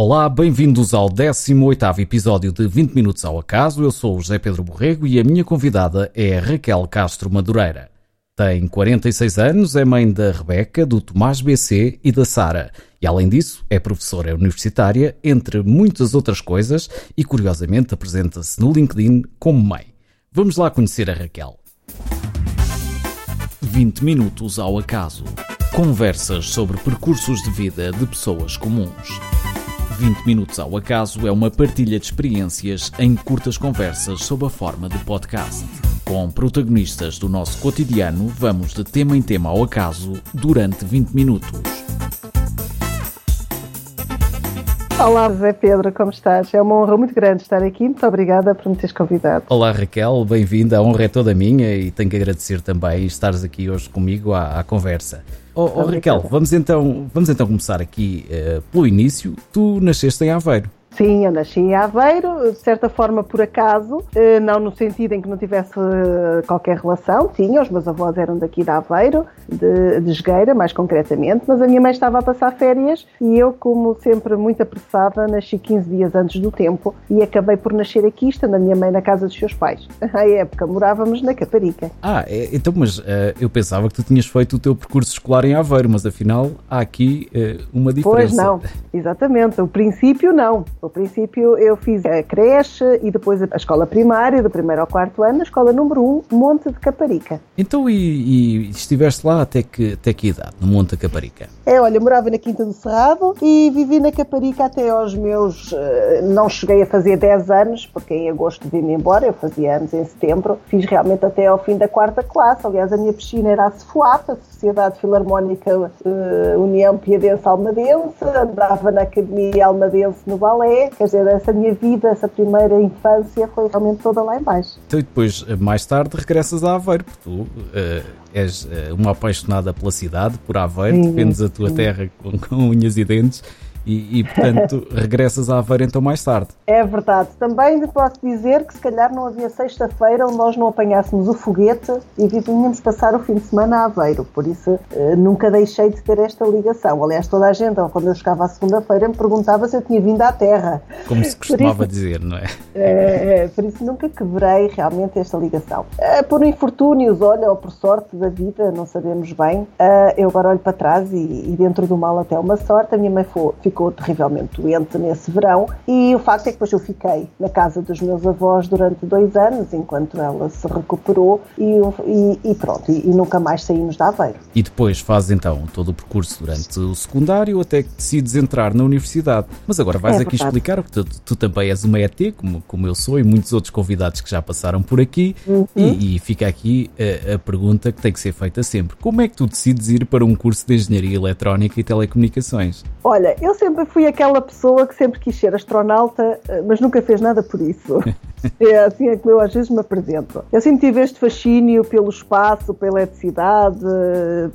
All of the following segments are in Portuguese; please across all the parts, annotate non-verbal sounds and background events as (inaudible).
Olá, bem-vindos ao 18º episódio de 20 Minutos ao Acaso. Eu sou o José Pedro Borrego e a minha convidada é Raquel Castro Madureira. Tem 46 anos, é mãe da Rebeca, do Tomás BC e da Sara. E além disso, é professora universitária, entre muitas outras coisas, e curiosamente apresenta-se no LinkedIn como mãe. Vamos lá conhecer a Raquel. 20 Minutos ao Acaso. Conversas sobre percursos de vida de pessoas comuns. 20 Minutos ao Acaso é uma partilha de experiências em curtas conversas sob a forma de podcast. Com protagonistas do nosso cotidiano, vamos de tema em tema ao acaso durante 20 minutos. Olá, José Pedro, como estás? É uma honra muito grande estar aqui. Muito obrigada por me teres convidado. Olá, Raquel, bem-vinda. A honra é toda minha e tenho que agradecer também estares aqui hoje comigo à, à conversa. Oh, oh Raquel, vamos então, vamos então começar aqui uh, pelo início. Tu nasceste em Aveiro. Sim, eu nasci em Aveiro, de certa forma por acaso, eh, não no sentido em que não tivesse eh, qualquer relação, tinha, os meus avós eram daqui de Aveiro, de, de Esgueira, mais concretamente, mas a minha mãe estava a passar férias e eu, como sempre muito apressada, nasci 15 dias antes do tempo e acabei por nascer aqui, estando a minha mãe na casa dos seus pais. (laughs) À época morávamos na Caparica. Ah, é, então, mas uh, eu pensava que tu tinhas feito o teu percurso escolar em Aveiro, mas afinal há aqui uh, uma diferença. Pois não, (laughs) exatamente, o princípio não. No princípio, eu fiz a creche e depois a escola primária, do primeiro ao quarto ano, na escola número 1, Monte de Caparica. Então, e, e estiveste lá até que, até que idade, no Monte de Caparica? É, olha, morava na Quinta do Cerrado e vivi na Caparica até aos meus. Eh, não cheguei a fazer 10 anos, porque em agosto vim embora, eu fazia anos em setembro. Fiz realmente até ao fim da quarta classe. Aliás, a minha piscina era a SFUAP, a Sociedade Filarmónica uh, União Piadense Almadense, andava na Academia Almadense no balé quer dizer, essa minha vida, essa primeira infância foi realmente toda lá embaixo. Então, e depois, mais tarde, regressas a Aveiro, porque tu uh, és uh, uma apaixonada pela cidade, por Aveiro, sim, defendes a tua sim. terra com, com unhas e dentes e, e, portanto, (laughs) regressas a Aveiro então mais tarde. É verdade. Também posso dizer que se calhar não havia sexta-feira onde nós não apanhássemos o foguete e vinhamos passar o fim de semana a Aveiro. Por isso, eh, nunca deixei de ter esta ligação. Aliás, toda a gente, quando eu chegava à segunda-feira, me perguntava se eu tinha vindo à Terra. Como se costumava isso, dizer, não é? é? é? Por isso, nunca quebrei realmente esta ligação. É, por infortúnios, olha, ou por sorte da vida, não sabemos bem, eh, eu agora olho para trás e, e dentro do mal até uma sorte, a minha mãe ficou ficou terrivelmente doente nesse verão e o facto é que depois eu fiquei na casa dos meus avós durante dois anos enquanto ela se recuperou e, e, e pronto, e, e, nunca mais saímos da Aveiro. E depois fazes então todo o percurso durante o secundário até que decides entrar na universidade. Mas agora vais é aqui verdade. explicar, porque tu, tu, também és uma ET, como, como eu sou, e muitos outros convidados que já passaram por aqui, uhum. e, e, fica aqui a, a pergunta que tem que ser feita sempre. Como é que tu decides ir para um curso de Engenharia Eletrónica e Telecomunicações? Olha, eu sempre fui aquela pessoa que sempre quis ser astronauta, eh, mas nunca fez nada por isso. (laughs) (laughs) É assim é que eu às vezes me apresento. Eu sempre tive este fascínio pelo espaço, pela eletricidade,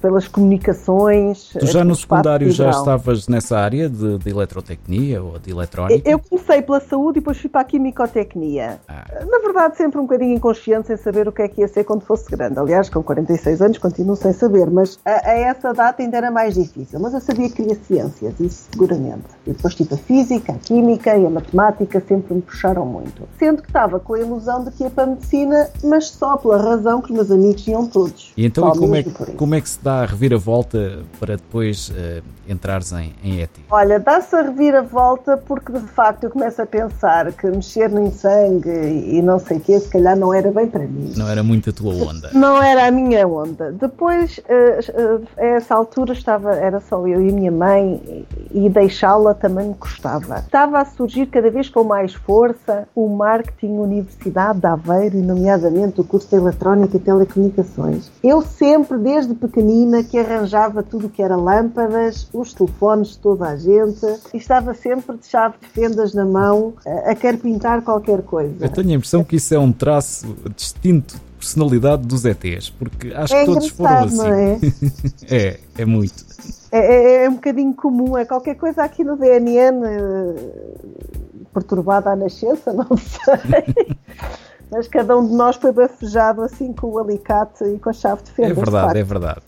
pelas comunicações. Tu já no secundário já estavas nessa área de, de, eletrotecnia ou de eletrónica? Eu comecei pela saúde e depois fui para a quimicotecnia. Ah. Na verdade, sempre um bocadinho inconsciente, sem saber o que é que ia ser quando fosse grande. Aliás, com 46 anos continuo sem saber, mas a, a essa data ainda era mais difícil. Mas eu sabia que queria ciências, isso seguramente. E depois tive a física, a química e a matemática sempre me puxaram muito. Sendo que estava com a ilusão de que ia para a medicina, mas só pela razão que os meus amigos iam todos. E então, e como, é que, como é que se dá a reviravolta para depois uh, entrares em, em ETI? Olha, dá-se a reviravolta porque de facto eu começo a pensar que mexer no sangue e não sei o quê, se calhar não era bem para mim. Não era muito a tua onda. (laughs) Não era a minha onda. Depois, uh, uh, a essa altura estava, era só eu e a minha mãe e deixá-la também me custava. Estava a surgir cada vez com mais força o marketing tinha Universidade de Aveiro, e nomeadamente o curso de Eletrónica e Telecomunicações. Eu sempre, desde pequenina, que arranjava tudo o que era lâmpadas, os telefones de toda a gente, e estava sempre de chave de fendas na mão a, a querer pintar qualquer coisa. Eu tenho a impressão que isso é um traço distinto personalidade dos ETs, porque acho é que todos foram assim. Não é? (laughs) é, é muito. É, é, é, um bocadinho comum, é qualquer coisa aqui no DNN perturbada à nascença, (laughs) não sei. Mas cada um de nós foi bafejado assim com o alicate e com a chave de fenda. É verdade, é verdade.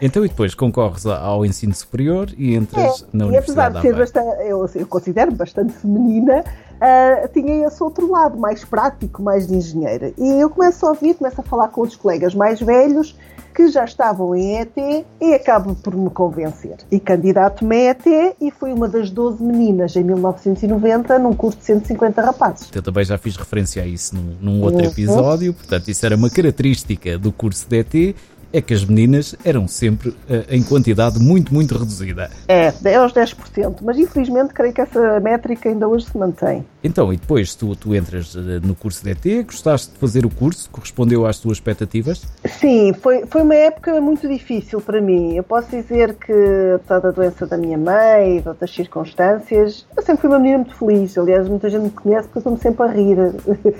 Então, e depois concorres ao ensino superior e entras é, na e Universidade apesar de ser bastante, eu, eu considero bastante feminina, uh, tinha esse outro lado, mais prático, mais de engenheira. E eu começo a ouvir, começo a falar com outros colegas mais velhos que já estavam em ET e acabo por me convencer. E candidato-me a ET e fui uma das 12 meninas em 1990 num curso de 150 rapazes. Eu também já fiz referência a isso num, num outro uhum. episódio, portanto, isso era uma característica do curso de ET é que as meninas eram sempre uh, em quantidade muito, muito reduzida. É, é aos 10%, mas infelizmente creio que essa métrica ainda hoje se mantém. Então, e depois tu, tu entras uh, no curso de ET, gostaste de fazer o curso, correspondeu às tuas expectativas? Sim, foi, foi uma época muito difícil para mim. Eu posso dizer que, apesar da doença da minha mãe e de outras circunstâncias, eu sempre fui uma menina muito feliz. Aliás, muita gente me conhece porque eu estou-me sempre a rir.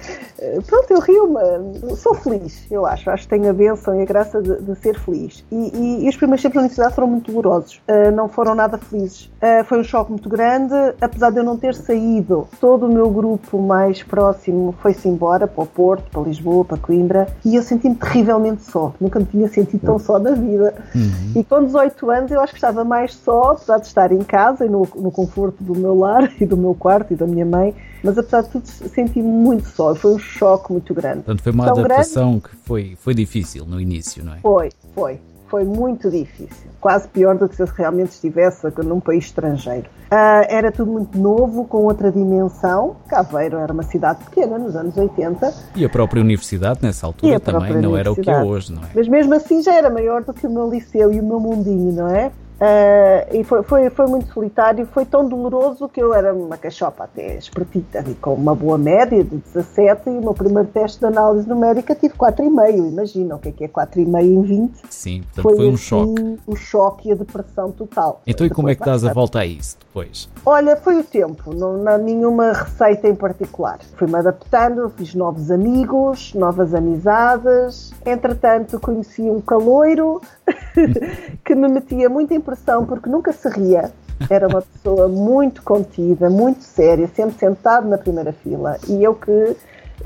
(laughs) Pronto, eu rio-me, sou feliz, eu acho. Acho que tenho a bênção e a graça de, de ser feliz. E, e, e, os primeiros tempos na universidade foram muito dolorosos, uh, não foram nada felizes. Uh, foi um choque muito grande, apesar de eu não ter saído, todo o meu grupo mais próximo foi-se embora para o Porto, para Lisboa, para Coimbra, e eu senti-me terrivelmente só. Nunca me tinha sentido tão só na vida. Uhum. E com 18 anos eu acho que estava mais só, apesar de estar em casa e no, no conforto do meu lar (laughs) e do meu quarto e da minha mãe, mas apesar de tudo senti-me muito só. Foi um choque muito grande. Portanto, foi uma Tão adaptação grande, que foi, foi difícil no início, não é? Foi, foi. Foi muito difícil. Quase pior do que se eu realmente estivesse num país estrangeiro. Uh, era tudo muito novo, com outra dimensão. Caveiro era uma cidade pequena nos anos 80. E a própria universidade, nessa altura, também não era o que é hoje, não é? Mas mesmo assim já era maior do que o meu liceu e o meu mundinho, não é? Uh, e foi, foi, foi, muito solitário, foi tão doloroso que eu era uma cachopa até espertita, e com uma boa média de 17 e o meu primeiro teste de análise numérica tive 4,5, imagina o que é que é 4,5 em 20. Sim, portanto foi, foi um assim, choque. o choque e a depressão total. Então e como é que estás a volta a isso depois? Olha, foi o tempo, não há nenhuma receita em particular. Fui-me adaptando, fiz novos amigos, novas amizades, entretanto conheci um caloiro (laughs) que me metia muito em pressão porque nunca se ria. Era uma pessoa muito contida, muito séria, sempre sentado na primeira fila. E eu que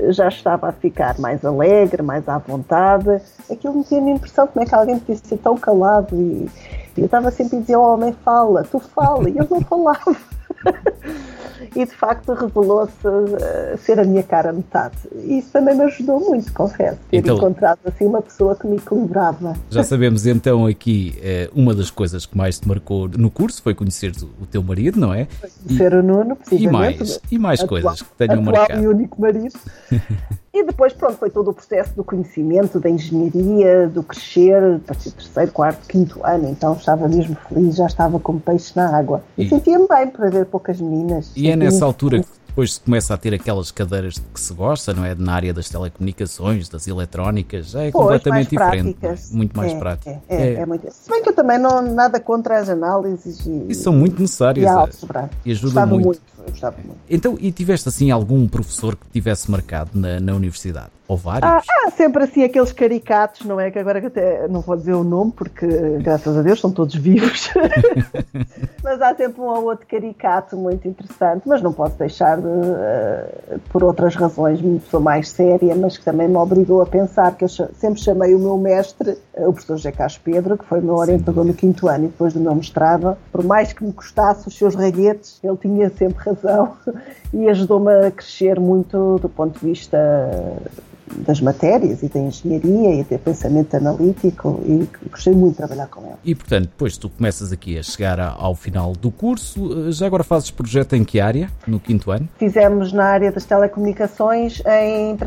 já estava a ficar mais alegre, mais à vontade, aquilo me tinha a impressão como é que alguém podia ser tão calado. E, eu estava sempre a dizer: oh, homem, fala, tu fala. E eu não falava. (laughs) e de facto revelou-se uh, ser a minha cara metade. E isso também me ajudou muito, confesso, ter então, encontrado assim uma pessoa que me equilibrava. Já sabemos então aqui uh, uma das coisas que mais te marcou no curso foi conhecer o, teu marido, não é? Conhecer o Nuno, precisamente. E mais, e mais atual, coisas que tenham marcado. e único marido. (laughs) E depois, pronto, foi todo o processo do conhecimento, da engenharia, do crescer, partir terceiro, quarto, quinto ano, então estava mesmo feliz, já estava como peixe na água. E, e sentia-me bem por haver poucas meninas. E é nessa altura que depois se começa a ter aquelas cadeiras de que se gosta, não é? Na área das telecomunicações, das eletrónicas, já é pois, completamente diferente. É? Muito mais é, prático. É, é, é, muito. Se bem que eu também não nada contra as análises e. E são muito necessárias. E, e ajudam muito. muito eu gostava muito. Então, e tiveste assim algum professor que tivesse marcado na, na universidade? Ou vários? Ah, há sempre assim aqueles caricatos, não é? Que agora até não vou dizer o nome porque, graças a Deus, são todos vivos. (laughs) mas há sempre um ou outro caricato muito interessante, mas não posso deixar de, uh, por outras razões, uma pessoa mais séria, mas que também me obrigou a pensar que eu sempre chamei o meu mestre, uh, o professor José Carlos Pedro, que foi o meu orientador no quinto ano e depois do meu mestrado, por mais que me custasse os seus raguetes, ele tinha sempre razão (laughs) e ajudou-me a crescer muito do ponto de vista das matérias e da engenharia e ter pensamento analítico e gostei muito de trabalhar com ele. E portanto, depois tu começas aqui a chegar ao final do curso, eh, já agora fazes projeto em que área, no quinto ano? Fizemos na área das telecomunicações em, em.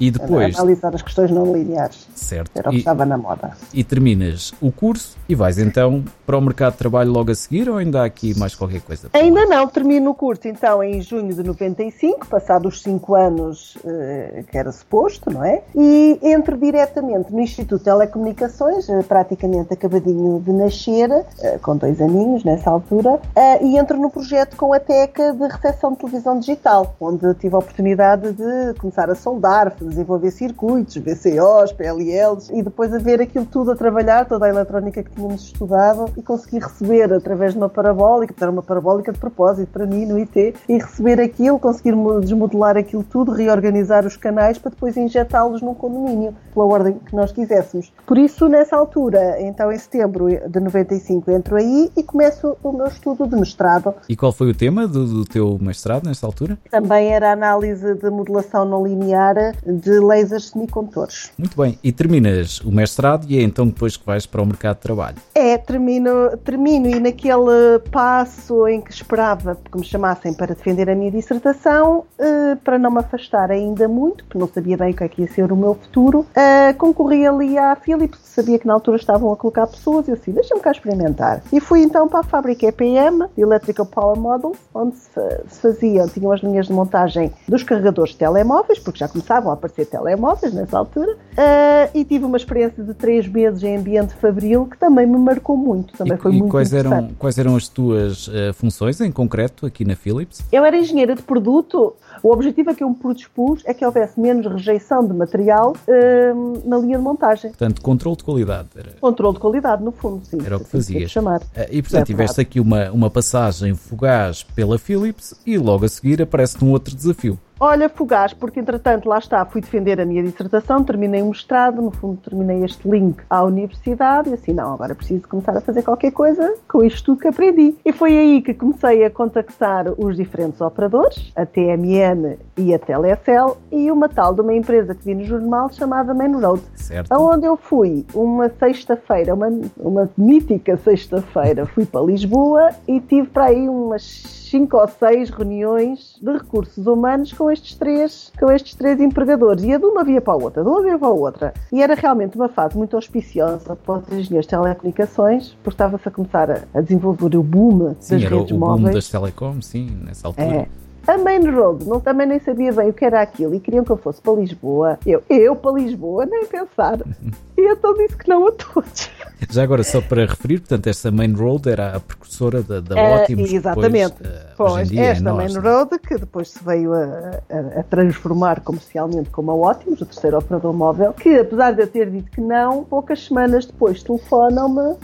E depois? Analisar as questões não lineares. Certo. Era o que e, estava na moda. E terminas o curso e vais então para o mercado de trabalho logo a seguir ou ainda há aqui mais qualquer coisa? Ainda não, termino o curso então em junho de 95, passados 5 anos eh, que era suposto, não é? E entro diretamente no Instituto de Telecomunicações, eh, praticamente acabadinho de nascer, eh, com dois aninhos nessa altura, eh, e entro no projeto com a TECA de recepção de televisão digital, onde tive a oportunidade de começar a soldar, desenvolver circuitos, VCOs, PLLs, e depois a ver aquilo tudo a trabalhar, toda a eletrónica que tínhamos estudado, e conseguir receber através de uma parabólica, era uma parabólica de propósito para mim no IT, e receber aquilo, conseguir desmodelar aquilo tudo, reorganizar os canais canais para depois injetá-los num condomínio, pela ordem que nós quiséssemos. Por isso, nessa altura, então em setembro de 95, entro aí e começo o meu estudo de mestrado. E qual foi o tema do, do teu mestrado nessa altura? Também era análise de modelação não linear de lasers semicondutores. Muito bem. E terminas o mestrado e é então depois que vais para o mercado de trabalho? É, termino, termino e naquele passo em que esperava que me chamassem para defender a minha dissertação, eh, para não me afastar ainda muito, porque não sabia bem o que é que ia ser o meu futuro, eh, concorri ali à Philips, sabia que na altura estavam a colocar pessoas, e eu assim, deixa-me cá experimentar. E fui então para a fábrica EPM, Electrical Power Models, onde se faziam, tinham as linhas de montagem dos carregadores de telemóveis, porque já começavam a aparecer telemóveis nessa altura, eh, e tive uma experiência de três meses em ambiente fabril que também me marcou muito, também e, foi e muito quais eram Quais eram as tuas uh, funções em concreto aqui na Philips? Eu era engenheira de produto. O objetivo a que eu me predispus é que houvesse menos rejeição de material uh, na linha de montagem. Portanto, controle de qualidade. Era... Controle de qualidade, no fundo, sim. Era o que fazias. Chamar. Uh, e, portanto, é tiveste aqui uma, uma passagem fugaz pela Philips e logo a seguir aparece-te um outro desafio. Olha, fugaz, porque entretanto lá está, fui defender a minha dissertação, terminei o mestrado, no fundo terminei este link à universidade e assim, não, agora preciso começar a fazer qualquer coisa com isto que aprendi. E foi aí que comecei a contactar os diferentes operadores, a TMN e a Telecel, e uma tal de uma empresa que vi no jornal chamada Main Road. Certo. Onde eu fui uma sexta-feira, uma, uma mítica sexta-feira, fui para Lisboa e tive para aí umas cinco ou seis reuniões de recursos humanos com estes três, com estes três empregadores. E a de uma via para a outra, de uma via para a outra. E era realmente uma fase muito auspiciosa para os engenheiros de telecomunicações, porque estava-se a começar a, desenvolver o boom sim, das redes o, o móveis. boom das telecom, sim, nessa altura. É. A Main Road, não, também nem sabia bem o que era aquilo e queriam que eu fosse para Lisboa. Eu, eu para Lisboa, nem pensar. (laughs) E então disse que não a todos. Já agora, só para referir, portanto, esta Main Road era a precursora da, da uh, Optimus. Exatamente. Depois, uh, pois, dia, esta é Main nós, Road, que depois se veio a, a, a, transformar comercialmente como a Optimus, o terceiro operador móvel, que apesar de eu ter dito que não, poucas semanas depois telefonam-me uh,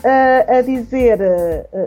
a dizer,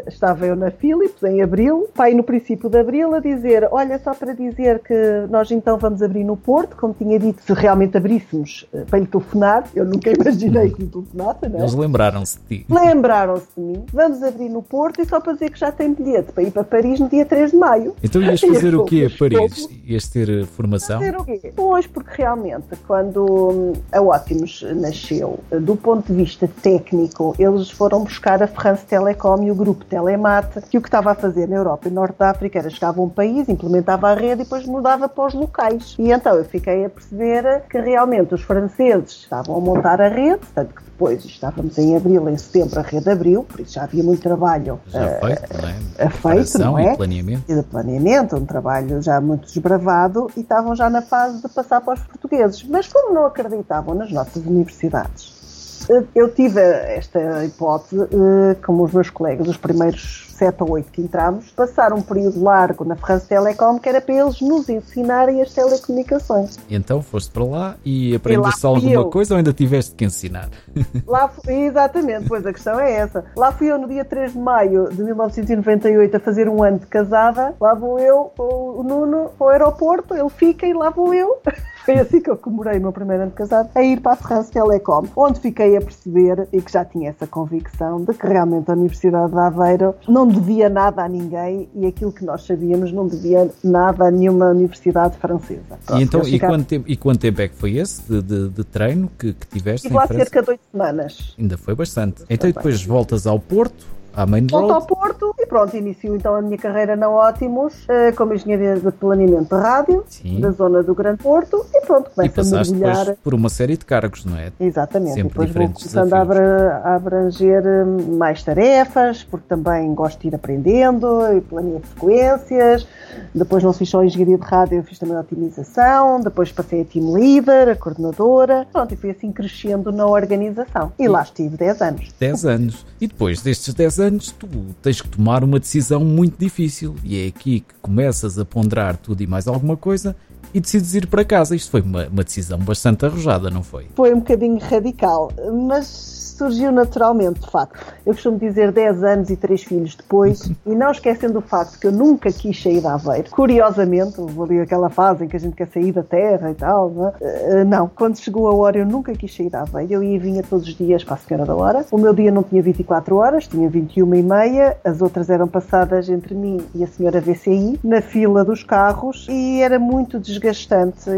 estava eu na Philips em abril, pai no princípio de abril, a dizer, olha, só para dizer que nós então vamos abrir no Porto, como tinha dito, se realmente abríssemos para lhe telefonar, eu nunca imaginei que lhe telefonasse, não é? Eles lembraram-se de ti. Lembraram-se de mim. Vamos abrir no Porto e só para dizer que já tem bilhete para ir para Paris no dia 3 de maio. Então ias (laughs) fazer o quê a Paris? Ias ter eh, formação? Fazer o quê? Pois, porque realmente, quando hum, a Ótimos nasceu, do ponto de vista técnico, eles foram buscar a France Telecom e o grupo Telemate, que o que estava a fazer na Europa e Norte da África era chegava a um país, implementava a rede e depois mudava para os locais. E então eu fiquei a perceber que realmente os franceses estavam a montar a rede, tanto que depois estávamos em abril, em setembro, a rede abriu, por isso já havia muito trabalho já uh, feito, não é? feito, não é? E planeamento. E de planeamento, um trabalho já muito desbravado e estavam já na fase de passar para os portugueses. Mas como não acreditavam nas nossas universidades, eu tive esta hipótese, eh, como os meus colegas, os primeiros sete ou oito que entramos, passar um período largo na France Telecom, que era para eles nos ensinarem as telecomunicações. Então foste para lá e aprendeste alguma eu. coisa ou ainda tiveste que ensinar? (laughs) Lá fui, exatamente, pois a questão é essa. Lá fui eu no dia 3 de maio de 1998 a fazer um ano de casada, lá vou eu, o Nuno, para o aeroporto, ele fica e lá vou eu. (laughs) Foi assim que eu comemorei o meu primeiro ano de casado, a ir para a France Telecom, onde fiquei a perceber e que já tinha essa convicção de que realmente a Universidade de Aveiro não devia nada a ninguém e aquilo que nós sabíamos não devia nada a nenhuma universidade francesa. Pronto, e, então, e, quanto tempo, e quanto tempo é que foi esse de, de, de treino que, que tiveste? Estive lá cerca de oito semanas. Ainda foi bastante. Então, depois voltas ao Porto à main Volto ao Porto e pronto, inicio então a minha carreira na Ótimos uh, como engenharia de planeamento de rádio Sim. da zona do Grande Porto e pronto, começo a mergulhar. por uma série de cargos, não é? Exatamente, Sempre depois vou começando a, abranger hum, mais tarefas, porque também gosto de ir aprendendo e planear frequências. Depois não fiz só engenharia de rádio, eu fiz também a otimização, depois passei a team leader, a coordenadora, pronto, e fui assim crescendo na organização. E, e lá estive 10 anos. 10 anos. E depois destes 10 anos, tu tens que tomar uma decisão muito difícil. E é aqui que começas a ponderar tudo e mais alguma coisa E decides ir para casa. Isto foi uma, uma decisão bastante arrojada, não foi? Foi um bocadinho radical, mas surgiu naturalmente, de facto. Eu costumo dizer 10 anos e 3 filhos depois, (laughs) e não esquecendo o facto que eu nunca quis sair da Aveiro. Curiosamente, houve ali aquela fase em que a gente quer sair da terra e tal, não, uh, não. quando chegou a hora eu nunca quis sair da Aveiro. Eu ia e vinha todos os dias para a Senhora da Hora. O meu dia não tinha 24 horas, tinha 21 e meia, as outras eram passadas entre mim e a Senhora VCI, na fila dos carros, e era muito desgastante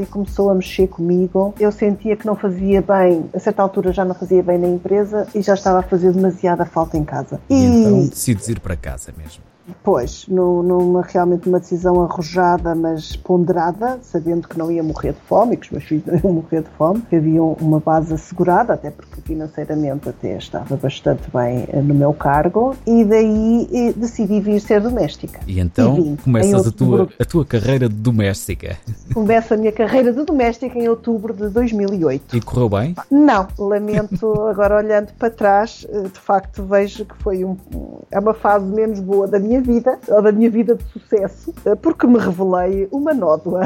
e começou a mexer comigo. Eu sentia que não fazia bem, a certa altura já não fazia bem na empresa, e já estava a fazer demasiada falta em casa. E, e então decides ir para casa mesmo. Pois, numa realmente uma decisão arrojada, mas ponderada, sabendo que não ia morrer de fome, que os meus filhos não iam morrer de fome, que havia uma base assegurada, até porque financeiramente até estava bastante bem eh, no meu cargo, e daí e decidi vir ser doméstica. E então e começas a tua, a tua carreira de doméstica? Começo a minha carreira de doméstica em outubro de 2008. E correu bem? Não, lamento, agora olhando para trás, eh, de facto vejo que foi um, é uma fase menos boa da minha minha vida, ou da minha vida de sucesso, eh, porque me revelei uma nódoa.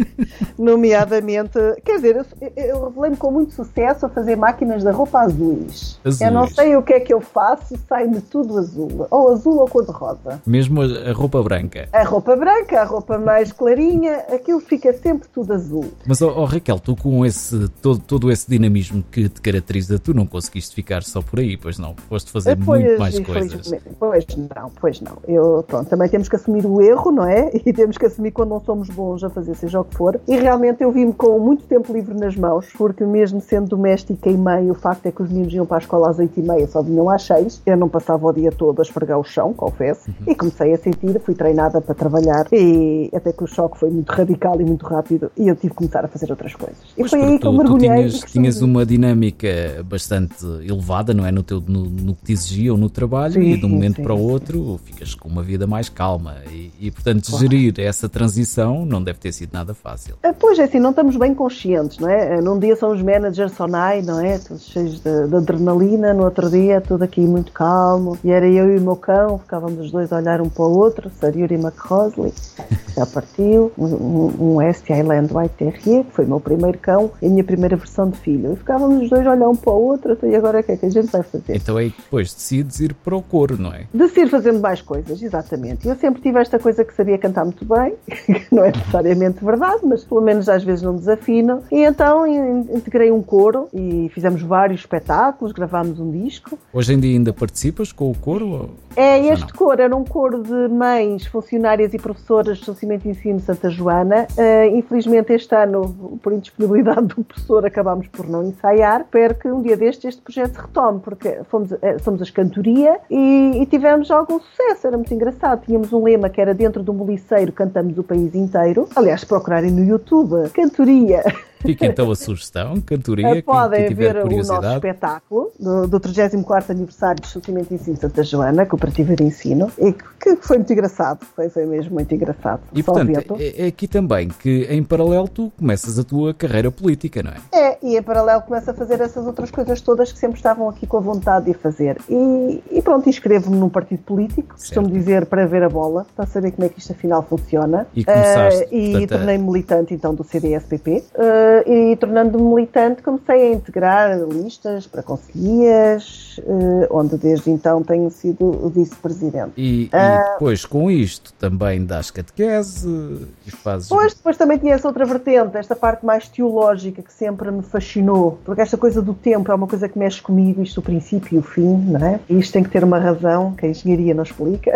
(laughs) Nomeadamente, quer dizer, eu, eu revelei-me com muito sucesso a fazer máquinas de roupa azuis. azuis. Eu não sei o que é que eu faço, sai-me tudo azul. Ou azul ou cor-de-rosa. Mesmo a roupa branca? A roupa branca, a roupa mais clarinha, aquilo fica sempre tudo azul. Mas, oh, oh Raquel, tu com esse, todo, todo esse dinamismo que te caracteriza, tu não conseguiste ficar só por aí, pois não? Foste fazer pois, muito mais coisas. Pois não, pois não eu, pronto, também temos que assumir o erro, não é? (laughs) E temos que assumir quando não somos bons a fazer seja o que for. E realmente eu vi-me com muito tempo livre nas mãos, porque mesmo sendo doméstica e mãe, o facto é que os meninos iam para a escola às oito e meia, só vinham às seis. Eu não passava o dia todo a esfregar o chão, confesso. Uhum. E comecei a sentir, fui treinada para trabalhar e até que o choque foi muito radical e muito rápido e eu tive que começar a fazer outras coisas. E pois foi aí que eu mergulhei. Tu tinhas, tinhas uma dinâmica bastante elevada, não é? No, teu, no, no que te exigiam no trabalho sim, e de um momento sim, para o outro ficas com uma vida mais calma e, e portanto, claro. gerir essa transição não deve ter sido nada fácil. Ah, pois é, assim, não estamos bem conscientes, não é? Num dia são os managers sonai, não é? Todos cheios de, de, adrenalina, no outro dia tudo aqui muito calmo. E era eu e o meu cão, ficávamos os dois a olhar um para o outro, Sayuri McCosley, já partiu, um, um ST Island White Terrier, que foi o meu primeiro cão e a minha primeira versão de filho. E ficávamos os dois a olhar um para o outro, então, e agora o que é que a gente vai fazer? Então aí depois decides ir para o coro, não é? Decidir fazendo mais coisas, exatamente. Eu sempre tive esta coisa que sabia cantar muito bem, que (laughs) não é necessariamente verdade, mas pelo menos às vezes não desafino. E então integrei um coro e fizemos vários espetáculos, gravámos um disco. Hoje em dia ainda participas com o coro? É, este coro era um coro de mães, funcionárias e professoras do Estabelecimento de Ensino Santa Joana. Uh, infelizmente este ano, por indisponibilidade do professor, acabámos por não ensaiar. Espero que um dia destes este projeto se retome, porque fomos, uh, somos as cantoria e, e tivemos algum sucesso, era muito engraçado. Tínhamos um lema que era dentro do moliceiro cantamos o país inteiro. Aliás, procurarem no YouTube, cantoria. (laughs) Fica então a sugestão, cantoria, Podem quem, ver o nosso espetáculo do, do 34 aniversário do Estabelecimento de Ensino Santa Joana, Cooperativa de Ensino, e que, que foi muito engraçado, foi, foi mesmo muito engraçado. E portanto, é, é, aqui também que em paralelo tu começas a tua carreira política, não é? É, e em paralelo começo a fazer essas outras coisas todas que sempre estavam aqui com a vontade de fazer. E, e pronto, inscrevo-me num partido político, costumo dizer para ver a bola, para saber como é que isto afinal funciona. E começaste, uh, E tornei-me militante então do CDSPP. Uh, eh, e tornando-me militante comecei a integrar listas para conselhias, uh, onde desde então tenho sido vice-presidente. E, uh, e, depois com isto também das catequese e fazes... Pois, depois também tinha essa outra vertente, esta parte mais teológica que sempre me fascinou, porque esta coisa do tempo é uma coisa que mexe comigo, isto o princípio e o fim, não é? E isto tem que ter uma razão que a engenharia não explica.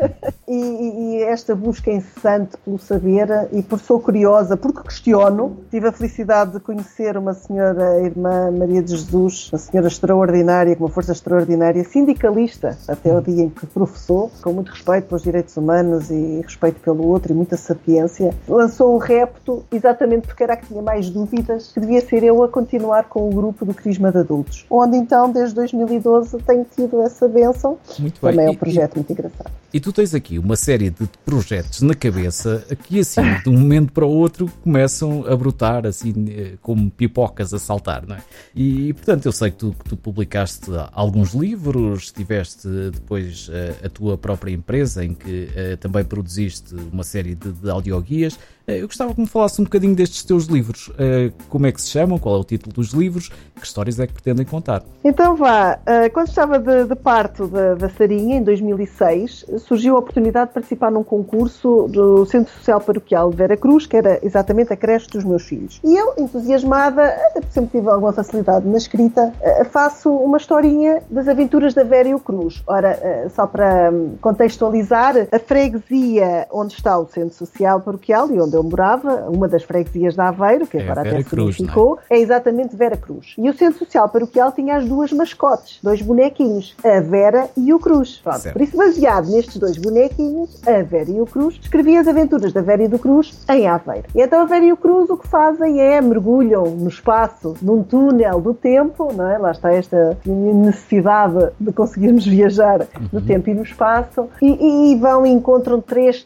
(laughs) e, e, esta busca incessante pelo saber e por sou curiosa, porque questiono, tive a felicidade felicidade de conhecer uma senhora, a irmã Maria de Jesus, uma senhora extraordinária, com uma força extraordinária, sindicalista, até o dia em que professou, com muito respeito pelos direitos humanos e respeito pelo outro e muita sapiência. Lançou um repto exatamente porque era a que tinha mais dúvidas, que devia ser eu a continuar com o grupo do Crisma de Adultos, onde então, desde 2012, tenho tido essa bênção. Muito Também bem. é um projeto e, muito engraçado. E tu tens aqui uma série de projetos na cabeça que assim, de um momento para o outro, começam a brotar assim eh, como pipocas a saltar, não é? E, portanto, eu sei que tu, que tu publicaste alguns livros, tiveste depois a, a tua própria empresa em que uh, também produziste uma série de, de audioguias. Uh, eu gostava que me falasse um bocadinho destes teus livros. Uh, como é que se chamam? Qual é o título dos livros? Que histórias é que pretendem contar? Então vá, quando estava de, de parto da, da Sarinha, em 2006, surgiu a oportunidade de participar num concurso do Centro Social Paroquial de Vera Cruz, que era exatamente a creche dos meus filhos. E eu, entusiasmada, sempre tive alguma facilidade na escrita, faço uma historinha das aventuras da Vera e o Cruz. Ora, só para hum, contextualizar, a freguesia onde está o Centro Social Paroquial e onde eu morava, uma das freguesias da Aveiro, que é agora até Cruz, se ficou, é? é? exatamente Vera Cruz. E o Centro Social Paroquial tinha as duas mascotes, dois bonequinhos, a Vera e o Cruz. Pronto, por isso, baseado nestes dois bonequinhos, a Vera e o Cruz, escrevi as aventuras da Vera e do Cruz em Aveiro. E então a Vera e o Cruz o que fazem é mergulham no espaço, num túnel do tempo, não é? Lá está esta necessidade de conseguirmos (laughs) viajar no uhum. tempo e no espaço, e, e vão e encontram três,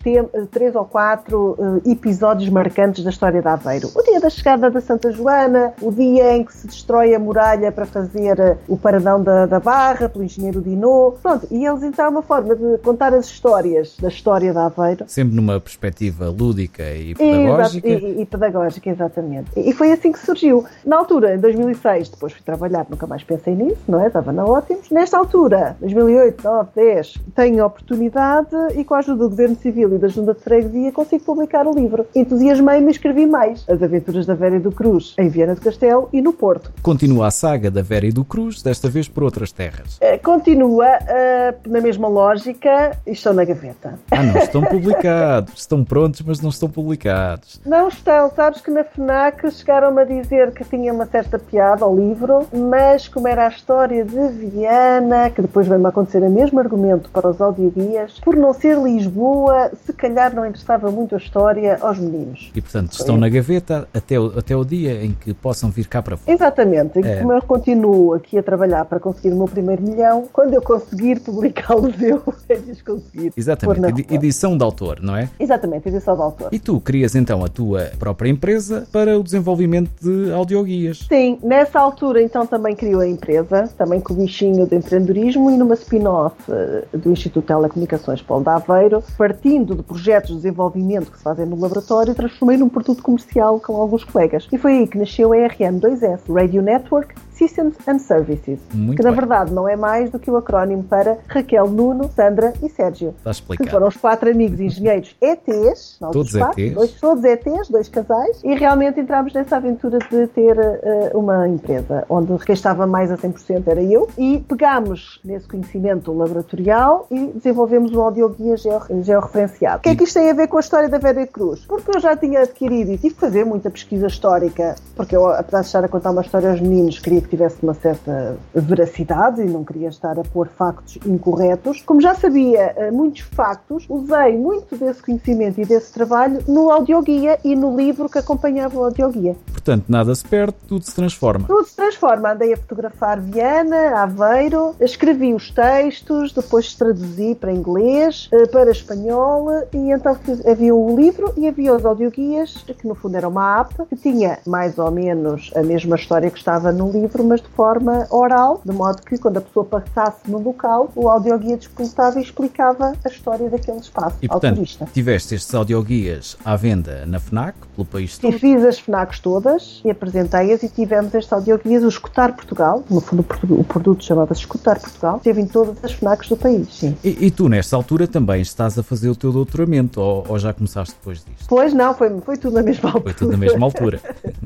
três ou quatro uh, episódios marcantes da história da Aveiro. O dia da chegada da Santa Joana, o dia em que se destrói a muralha para fazer uh, o paradão da, da Barra, pelo engenheiro Dinô. Pronto, e eles então, uma forma de contar as histórias da história da Aveiro. Sempre numa perspectiva lúdica e pedagógica. Exato, e, e, pedagógica, exatamente. E, e foi assim que surgiu. Na altura, em 2006, depois fui trabalhar, nunca mais pensei nisso, não é? Estava na Ótimos. Nesta altura, 2008, 9, 10, tenho a oportunidade e com a ajuda do Governo Civil e da Junta de Freguesia consigo publicar o livro. Entusiasmei-me e escrevi mais. As Aventuras da Vera e do Cruz, em Viana do Castelo e no Porto. Continua a saga da Vera e do Cruz, desta vez por outras terras. Uh, continua uh, na mesma lógica e estão na gaveta. Ah, não estão (laughs) publicados. estão prontos, mas não estão publicados. Não estão. Sabes que na FNAC chegaram-me a dizer que tinha uma certa piada ao livro, mas como era a história de Viana, que depois veio-me acontecer o mesmo argumento para os audioguias, por não ser Lisboa, se calhar não interessava muito a história aos meninos. E portanto estão na gaveta até o, até o dia em que possam vir cá para fora. Exatamente, é. como eu continuo aqui a trabalhar para conseguir o meu primeiro milhão, quando eu conseguir publicá-los (laughs) eu, é conseguir. Exatamente, edição de autor, não é? Exatamente, edição de autor. E tu crias então a tua própria empresa para o desenvolvimento de audioguias? Sim, nessa altura então também criou a empresa, também com o bichinho de empreendedorismo e numa spin-off eh, do Instituto de Telecomunicações Paulo de Aveiro, partindo de projetos de desenvolvimento que se fazem no laboratório, transformei num produto comercial com alguns colegas. E foi aí que nasceu a RM2S, Radio Network Systems and Services, Muito que na verdade não é mais do que o acrónimo para Raquel, Nuno, Sandra e Sérgio. Está explicado. Que foram os quatro amigos engenheiros ETs, todos quatro, ETs. Dois, todos ETs, dois casais, e realmente entramos nessa aventura de ter uh, uma empresa onde quem estava mais a 100% era eu, e pegámos nesse conhecimento laboratorial e desenvolvemos um audioguia georreferenciado. O que é que isto tem a ver com a história da Vera Cruz? Porque eu já tinha adquirido e tive que fazer muita pesquisa histórica, porque eu, apesar de estar a contar uma história aos meninos, queria que tivesse uma certa veracidade e não queria estar a pôr factos incorretos. Como já sabia eh, muitos factos, usei muito desse conhecimento e desse trabalho no audioguia e no livro que acompanhava o audioguia. Portanto, nada se perde, tudo se transforma. Tudo se transforma. Andei a fotografar Viana, Aveiro, escrevi os textos, depois traduzi para inglês, eh, para espanhol e então havia o livro e havia os audioguias, que no fundo era uma app, que tinha mais ou menos a mesma história que estava no livro, livro, mas de forma oral, de modo que quando a pessoa passasse no local, o audioguia disputava e explicava a história daquele espaço e, portanto, turista. tiveste estes audioguias à venda na FNAC, pelo país todo? E fiz as FNACs todas e apresentei-as e tivemos estes audioguias, o Escutar Portugal, no fundo o produto chamava-se Escutar Portugal, teve em todas as FNACs do país, sim. E, e, tu, nesta altura, também estás a fazer o teu doutoramento ou, ou já começaste depois disto? Pois não, foi, foi tudo na mesma altura. Foi tudo na mesma altura.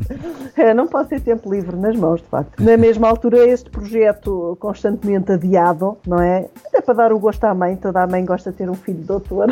(laughs) é, não posso ter tempo livre nas mãos, de facto. Na mesma altura, este projeto constantemente adiado, não é? Até para dar o gosto à mãe, toda a mãe gosta de ter um filho doutor,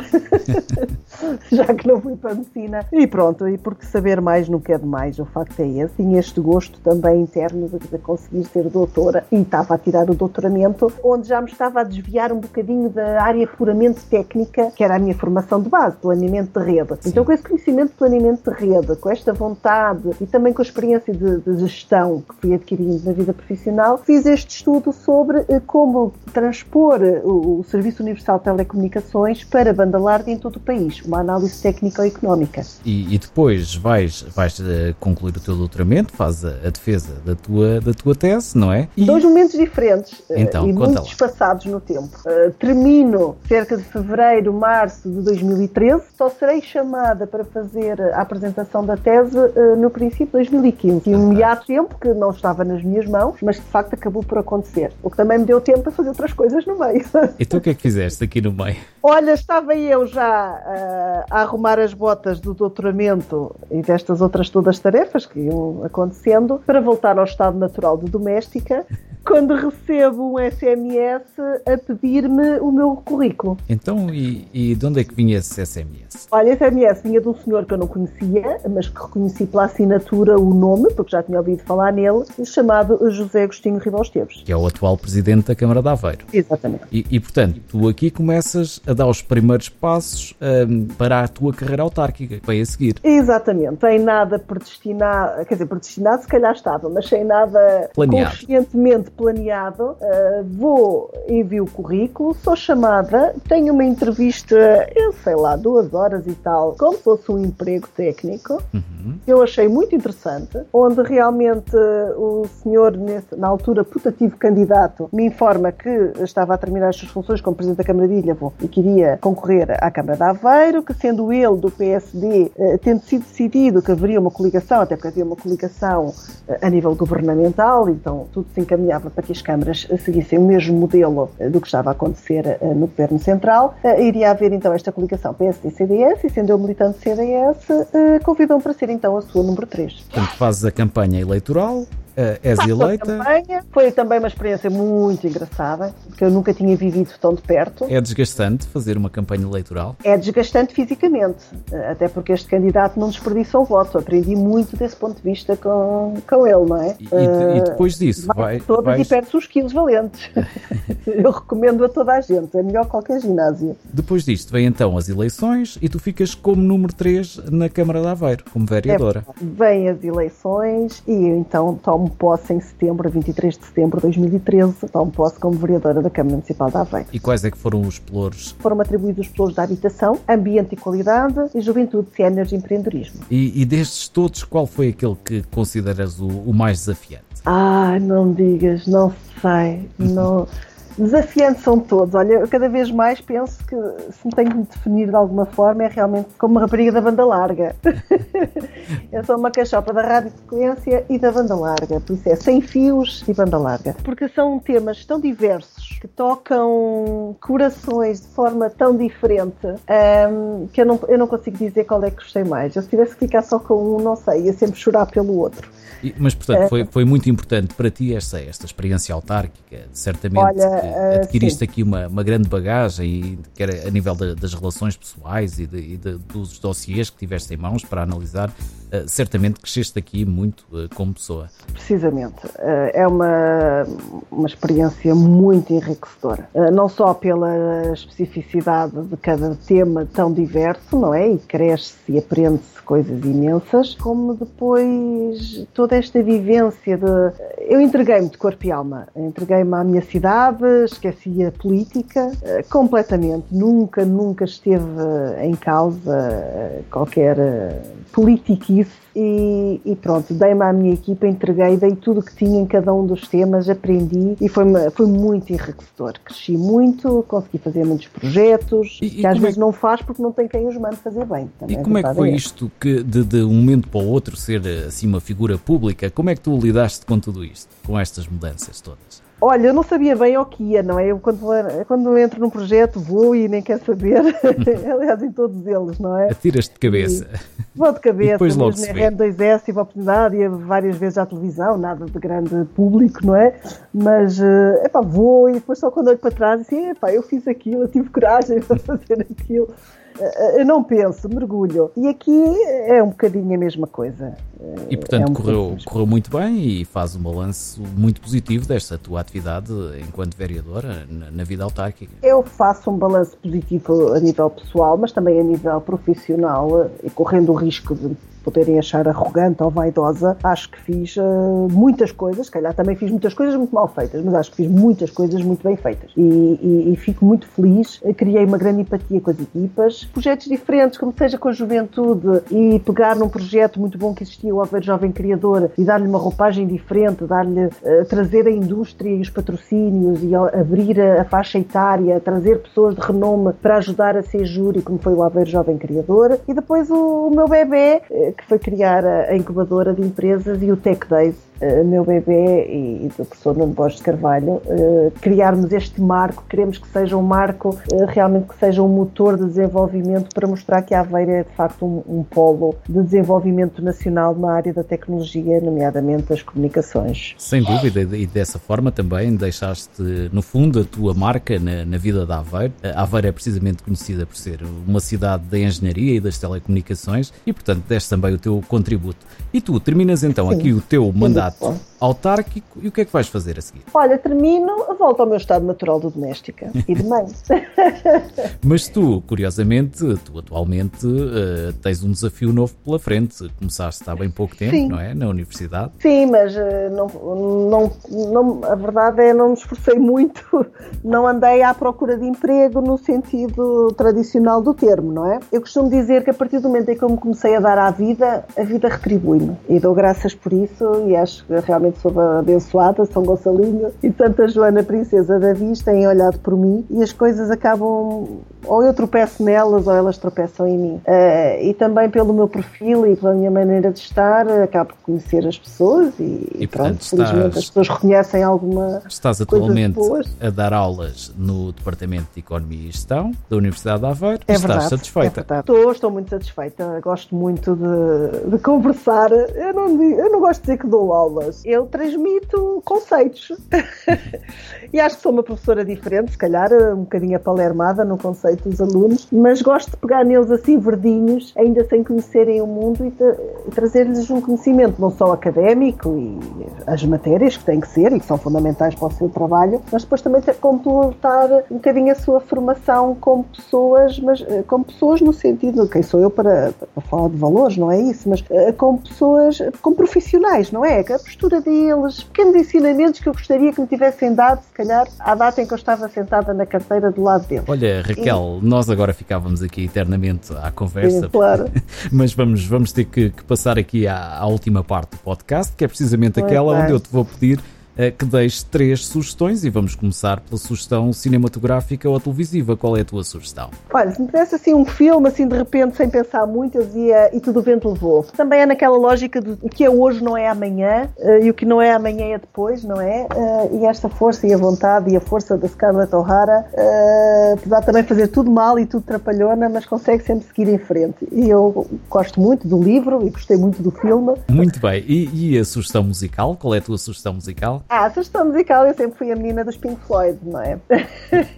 (laughs) já que não fui para a medicina. E pronto, e porque saber mais nunca é demais. O facto é esse. Tinha este gosto também interno de, de conseguir ser doutora e estava a tirar o doutoramento, onde já me estava a desviar um bocadinho da área puramente técnica, que era a minha formação de base, planeamento de rede. Sim. Então, com esse conhecimento de planeamento de rede, com esta vontade e também com a experiência de, de gestão que fui adquirindo na vida profissional, fiz este estudo sobre eh, como transpor eh, o, o Serviço Universal de Telecomunicações para banda larga em todo o país, uma análise técnico-económica. E, e, depois vais, vais uh, concluir o teu doutoramento, fazes a, a, defesa da tua, da tua tese, não é? E... Dois momentos diferentes então, e muito espaçados no tempo. Uh, termino cerca de fevereiro, março de 2013, só serei chamada para fazer a apresentação da tese no princípio de 2015. E um meado tempo que não estava nas minhas mãos, mas de facto acabou por acontecer. O que também me deu tempo para fazer outras coisas no meio. Então o que é que fizeste aqui no meio? Olha, estava eu já uh, a arrumar as botas do doutoramento e destas outras todas as tarefas que iam acontecendo para voltar ao estado natural de doméstica quando recebo um SMS a pedir-me o meu currículo. Então, e, e, de onde é que vinha esse SMS? Olha, esse SMS vinha de um senhor que eu não conhecia, mas que reconheci pela assinatura o nome, porque já tinha ouvido falar nele, chamado José Agostinho Ribal Esteves. Que é o atual presidente da Câmara de Aveiro. Exatamente. E, e portanto, tu aqui começas a dar os primeiros passos um, para a tua carreira autárquica, que vai a seguir. Exatamente. Sem nada predestinado, quer dizer, predestinado se calhar estava, mas sem nada Planeado. conscientemente planeado, uh, vou, envio o currículo, sou chamada, tenho uma entrevista, eu sei lá, duas horas e tal, como se fosse um emprego técnico, uhum. eu achei muito interessante, onde realmente o senhor, nesse, na altura putativo candidato, me informa que estava a terminar as suas funções como Presidente da Câmara de Ilhavo e queria concorrer à Câmara de Aveiro, que sendo ele do PSD, eh, tendo sido decidido que haveria uma coligação, até porque havia uma coligação eh, a nível governamental, então tudo se encaminhava para que as câmaras seguissem o mesmo modelo eh, do que estava a acontecer eh, no Governo Central. Eh, iria haver então esta coligação PSD-CDS e, sendo eu militante CDS, convidam para ser então a sua número 3. Portanto, fazes a campanha eleitoral, Uh, és eleita. Foi também uma experiência muito engraçada, porque eu nunca tinha vivido tão de perto. É desgastante fazer uma campanha eleitoral? É desgastante fisicamente, até porque este candidato não desperdiçou o voto. Aprendi muito desse ponto de vista com, com ele, não é? E, uh, e depois disso, vai, todas vais... e perde os quilos valentes. (laughs) eu recomendo a toda a gente, é melhor que qualquer ginásio. Depois disto, vem então as eleições e tu ficas como número 3 na Câmara de Aveiro, como vereadora. É, vem as eleições e então tomo tomo posse em setembro, 23 de setembro de 2013, tomo posse como vereadora da Câmara Municipal de Aveiro. E quais é que foram os pelouros? Foram atribuídos os pelouros da habitação, ambiente e qualidade e juventude, ciências e empreendedorismo. E, e, destes todos, qual foi aquele que consideras o, o mais desafiante? Ah, não digas, não sei, não... Desafiantes são todos. Olha, eu cada vez mais penso que se me tenho que me definir de alguma forma é realmente como uma rapariga da banda larga. (laughs) eu sou uma cachopa da rádio frequência e da banda larga, por isso é sem fios e banda larga. Porque são temas tão diversos que tocam corações de forma tão diferente um, que eu não, eu não consigo dizer qual é que gostei mais. Eu se tivesse que ficar só com um, não sei, ia sempre chorar pelo outro. E, mas, portanto, foi, foi muito importante para ti esta, esta experiência autárquica. Certamente Olha, adquiriste uh, aqui uma, uma grande bagagem, quer a nível de, das relações pessoais e, de, e de, dos dossiês que tiveste em mãos para analisar. Uh, certamente cresceste aqui muito como pessoa. Precisamente. é uma, uma experiência muito enriquecedora. Não só pela especificidade de cada tema tão diverso, não é? E cresce e aprende-se coisas imensas, como depois toda esta vivência de. Eu entreguei-me de corpo e alma, entreguei-me à minha cidade, esqueci a política eh, completamente. Nunca, nunca esteve em causa eh, qualquer politiquice e, e, pronto, dei-me à minha equipa, entreguei, dei tudo o que tinha em cada um dos temas, aprendi e foi, foi muito enriquecedor. Cresci muito, consegui fazer muitos projetos, e, que e às vezes é não faz porque não tem quem os mande fazer bem. E como é que foi é. isto que de, de, um momento para o outro ser assim uma figura pública? Como é que tu lidaste com tudo isto, com estas mudanças todas? Olha, eu não sabia bem ao que ia, não é? Eu quando, quando entro num projeto vou e nem quero saber. (laughs) Aliás, em todos eles, não é? Atiras-te de cabeça. E vou de cabeça, depois logo na RM2S tive a oportunidade, ia várias vezes à televisão, nada de grande público, não é? Mas, uh, epá, vou e depois só quando olho para trás, assim, epá, eu fiz aquilo, eu tive coragem (laughs) para fazer aquilo. Eh, eu não penso, mergulho. E aqui é um bocadinho a mesma coisa. E portanto é um correu, correu muito bem e faz um balanço muito positivo desta tua atividade enquanto vereadora na, na vida autárquica. Eu faço um balanço positivo a nível pessoal, mas também a nível profissional, e correndo o risco de poderem achar arrogante ou vaidosa, acho que fiz uh, muitas coisas, calhar também fiz muitas coisas muito mal feitas, mas acho que fiz muitas coisas muito bem feitas. E, e, e fico muito feliz, criei uma grande empatia com as equipas, projetos diferentes, como seja com a juventude, e pegar num projeto muito bom que existia, o Haver Jovem Criador, e dar-lhe uma roupagem diferente, dar-lhe, uh, trazer a indústria e os patrocínios, e abrir a, a faixa etária, trazer pessoas de renome para ajudar a ser júri, como foi o Haver Jovem Criador, e depois o, o meu bebê, eh, que foi criar a incubadora de empresas e o Tech Days, uh, meu bebê e, do professor Nuno Borges de Carvalho, uh, criarmos este marco, queremos que seja um marco, uh, realmente que seja um motor de desenvolvimento para mostrar que a Aveira é de facto um, um, polo de desenvolvimento nacional na área da tecnologia, nomeadamente das comunicações. Sem dúvida, e dessa forma também deixaste, no fundo, a tua marca na, na vida da Aveiro. A Aveiro é precisamente conhecida por ser uma cidade da engenharia e das telecomunicações e, portanto, deste também o teu contributo. E tu terminas então Sim. aqui o teu mandato mandato autárquico e o que é que vais fazer a seguir? Olha, termino, volto ao meu estado natural de doméstica e de mãe. (laughs) Mas tu, curiosamente, tu atualmente uh, tens um desafio novo pela frente. Começaste há bem pouco tempo, Sim. não é? Na universidade. Sim, mas uh, não, não, não, a verdade é não me esforcei muito, não andei à procura de emprego no sentido tradicional do termo, não é? Eu costumo dizer que a partir do momento em que eu me comecei a dar à vida, a vida retribui-me. E dou graças por isso e acho que realmente sou abençoada, São Gonçalinho e Santa Joana Princesa da Viz têm olhado por mim e as coisas acabam, ou eu tropeço nelas ou elas tropeçam em mim. Uh, e também pelo meu perfil e pela minha maneira de estar, acabo por conhecer as pessoas e, e pronto, portanto, felizmente as pessoas reconhecem alguma Estás atualmente a dar aulas no Departamento de Economia e Gestão da Universidade de Aveiro é estás verdade, satisfeita? É estou, estou muito satisfeita, gosto muito de, de conversar. Eu não, eu não gosto de dizer que dou aulas, eu transmito conceitos. (laughs) e acho que sou uma professora diferente, se calhar um bocadinho apalermada no conceito dos alunos, mas gosto de pegar neles assim verdinhos, ainda sem conhecerem o mundo e, trazer-lhes um conhecimento não só académico e as matérias que têm que ser e que são fundamentais para o seu trabalho, mas depois também ter, completar um bocadinho a sua formação como pessoas, mas eh, como pessoas no sentido, quem sou eu para, para falar de valores, não é isso, mas uh, como pessoas, como profissionais, não é? A postura deles, pequenos ensinamentos que eu gostaria que me tivessem dado, se calhar, à data em que eu estava sentada na carteira do lado deles. Olha, Raquel, e... nós agora ficávamos aqui eternamente à conversa, Sim, claro. (laughs) mas vamos, vamos ter que, que passar aqui à, à, última parte do podcast, que é precisamente aquela onde eu te vou pedir que deixe três sugestões e vamos começar pela sugestão cinematográfica ou televisiva. Qual é a tua sugestão? Olha, se me tivesse assim um filme, assim de repente, sem pensar muito, eu dizia E Tudo o Vento Levou. Também é naquela lógica de o que é hoje não é amanhã uh, e o que não é amanhã é depois, não é? Uh, e esta força e a vontade e a força da Scarlett O'Hara, uh, apesar de também fazer tudo mal e tudo trapalhona, mas consegue sempre seguir em frente. E eu gosto muito do livro e gostei muito do filme. Muito bem. E, e a sugestão musical? Qual é a tua sugestão musical? Ah, a sugestão musical eu sempre fui a menina dos Pink Floyd, não é?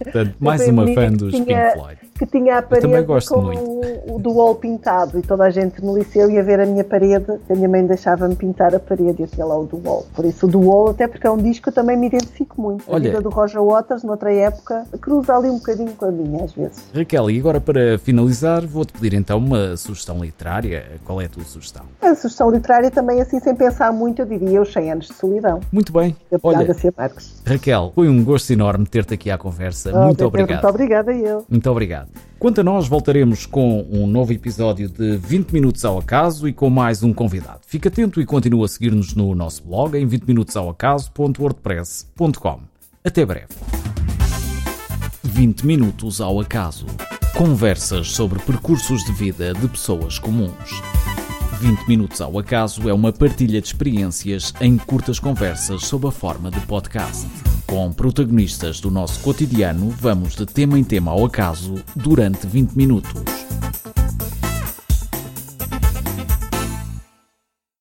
Portanto, mais uma fã dos tinha, Pink Floyd. Que tinha a parede com o, o do wall pintado e toda a gente no liceu ia ver a minha parede, a minha mãe deixava-me pintar a parede e eu tinha lá o do wall. Por isso o do wall, até porque é um disco que eu também me identifico muito. Olha, a vida do Roger Waters, noutra época, cruza ali um bocadinho com a minha às vezes. Raquel, e agora para finalizar, vou-te pedir então uma sugestão literária. Qual é a tua sugestão? A sugestão literária também assim, sem pensar muito, eu diria Os 100 Anos de Solidão. Muito bem. Olha, Raquel, foi um gosto enorme ter-te aqui à conversa. Oh, muito obrigado. Muito obrigada eu. Muito obrigado. Quanto a nós, voltaremos com um novo episódio de 20 minutos ao acaso e com mais um convidado. Fique atento e continue a seguir-nos no nosso blog em 20minutosaoacaso.wordpress.com. Até breve. 20 minutos ao acaso. Conversas sobre percursos de vida de pessoas comuns. 20 Minutos ao Acaso é uma partilha de experiências em curtas conversas sob a forma de podcast. Com protagonistas do nosso cotidiano, vamos de tema em tema ao acaso durante 20 minutos.